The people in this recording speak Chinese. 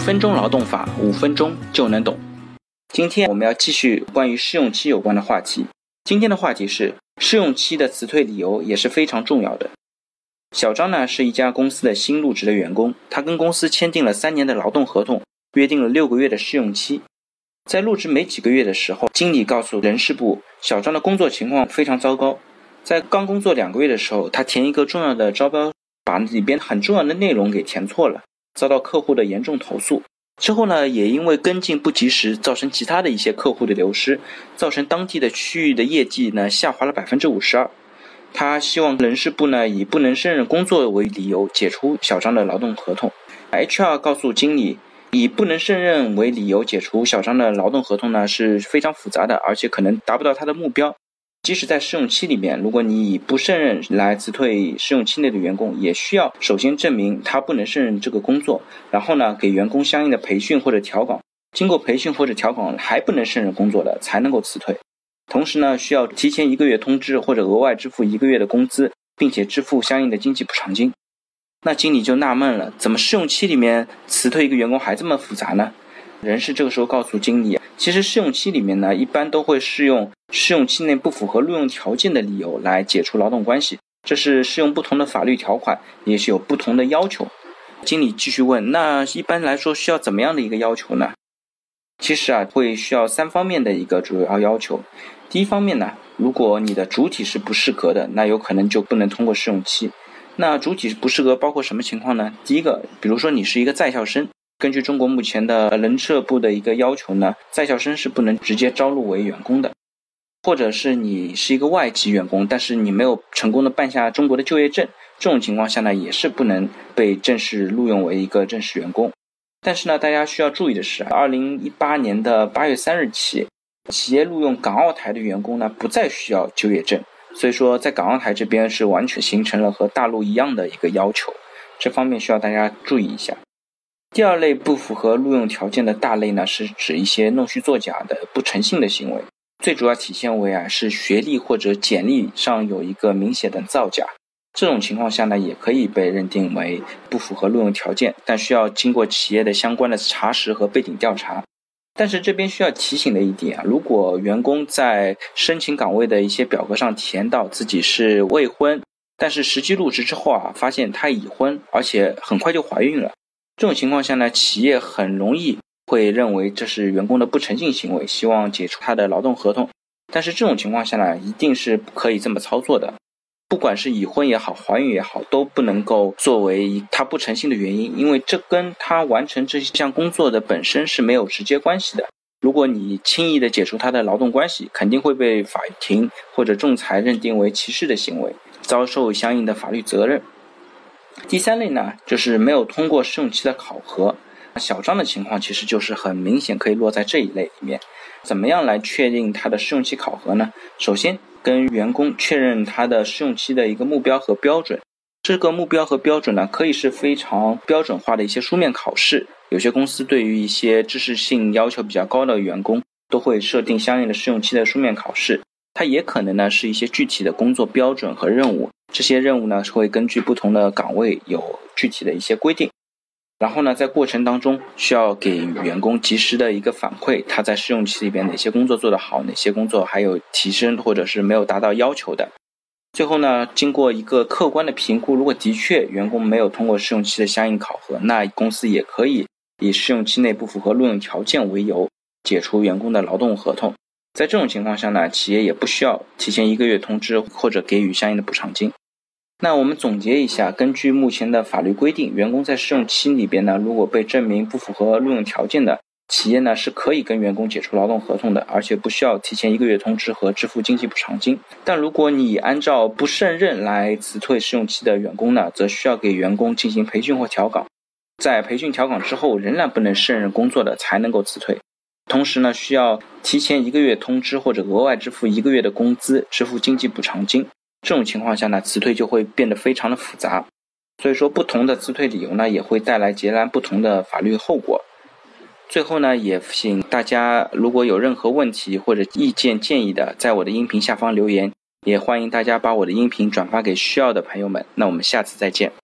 分钟劳动法，五分钟就能懂。今天我们要继续关于试用期有关的话题。今天的话题是试用期的辞退理由也是非常重要的。小张呢是一家公司的新入职的员工，他跟公司签订了三年的劳动合同，约定了六个月的试用期。在入职没几个月的时候，经理告诉人事部，小张的工作情况非常糟糕。在刚工作两个月的时候，他填一个重要的招标，把里边很重要的内容给填错了。遭到客户的严重投诉之后呢，也因为跟进不及时，造成其他的一些客户的流失，造成当地的区域的业绩呢下滑了百分之五十二。他希望人事部呢以不能胜任工作为理由解除小张的劳动合同。HR 告诉经理，以不能胜任为理由解除小张的劳动合同呢是非常复杂的，而且可能达不到他的目标。即使在试用期里面，如果你以不胜任来辞退试用期内的员工，也需要首先证明他不能胜任这个工作，然后呢给员工相应的培训或者调岗，经过培训或者调岗还不能胜任工作的才能够辞退。同时呢需要提前一个月通知或者额外支付一个月的工资，并且支付相应的经济补偿金。那经理就纳闷了，怎么试用期里面辞退一个员工还这么复杂呢？人事这个时候告诉经理，其实试用期里面呢一般都会适用。试用期内不符合录用条件的理由来解除劳动关系，这是适用不同的法律条款，也是有不同的要求。经理继续问：那一般来说需要怎么样的一个要求呢？其实啊，会需要三方面的一个主要要求。第一方面呢，如果你的主体是不适格的，那有可能就不能通过试用期。那主体不适格包括什么情况呢？第一个，比如说你是一个在校生，根据中国目前的人社部的一个要求呢，在校生是不能直接招录为员工的。或者是你是一个外籍员工，但是你没有成功的办下中国的就业证，这种情况下呢，也是不能被正式录用为一个正式员工。但是呢，大家需要注意的是，二零一八年的八月三日起，企业录用港澳台的员工呢，不再需要就业证。所以说，在港澳台这边是完全形成了和大陆一样的一个要求，这方面需要大家注意一下。第二类不符合录用条件的大类呢，是指一些弄虚作假的不诚信的行为。最主要体现为啊，是学历或者简历上有一个明显的造假，这种情况下呢，也可以被认定为不符合录用条件，但需要经过企业的相关的查实和背景调查。但是这边需要提醒的一点啊，如果员工在申请岗位的一些表格上填到自己是未婚，但是实际入职之后啊，发现他已婚，而且很快就怀孕了，这种情况下呢，企业很容易。会认为这是员工的不诚信行为，希望解除他的劳动合同。但是这种情况下呢，一定是不可以这么操作的。不管是已婚也好，怀孕也好，都不能够作为他不诚信的原因，因为这跟他完成这项工作的本身是没有直接关系的。如果你轻易的解除他的劳动关系，肯定会被法庭或者仲裁认定为歧视的行为，遭受相应的法律责任。第三类呢，就是没有通过试用期的考核。小张的情况其实就是很明显可以落在这一类里面。怎么样来确定他的试用期考核呢？首先跟员工确认他的试用期的一个目标和标准。这个目标和标准呢，可以是非常标准化的一些书面考试。有些公司对于一些知识性要求比较高的员工，都会设定相应的试用期的书面考试。它也可能呢是一些具体的工作标准和任务。这些任务呢是会根据不同的岗位有具体的一些规定。然后呢，在过程当中需要给员工及时的一个反馈，他在试用期里边哪些工作做得好，哪些工作还有提升或者是没有达到要求的。最后呢，经过一个客观的评估，如果的确员工没有通过试用期的相应考核，那公司也可以以试用期内不符合录用条件为由解除员工的劳动合同。在这种情况下呢，企业也不需要提前一个月通知或者给予相应的补偿金。那我们总结一下，根据目前的法律规定，员工在试用期里边呢，如果被证明不符合录用条件的，企业呢是可以跟员工解除劳动合同的，而且不需要提前一个月通知和支付经济补偿金。但如果你按照不胜任来辞退试用期的员工呢，则需要给员工进行培训或调岗，在培训调岗之后仍然不能胜任工作的，才能够辞退。同时呢，需要提前一个月通知或者额外支付一个月的工资，支付经济补偿金。这种情况下呢，辞退就会变得非常的复杂，所以说不同的辞退理由呢，也会带来截然不同的法律后果。最后呢，也请大家如果有任何问题或者意见建议的，在我的音频下方留言，也欢迎大家把我的音频转发给需要的朋友们。那我们下次再见。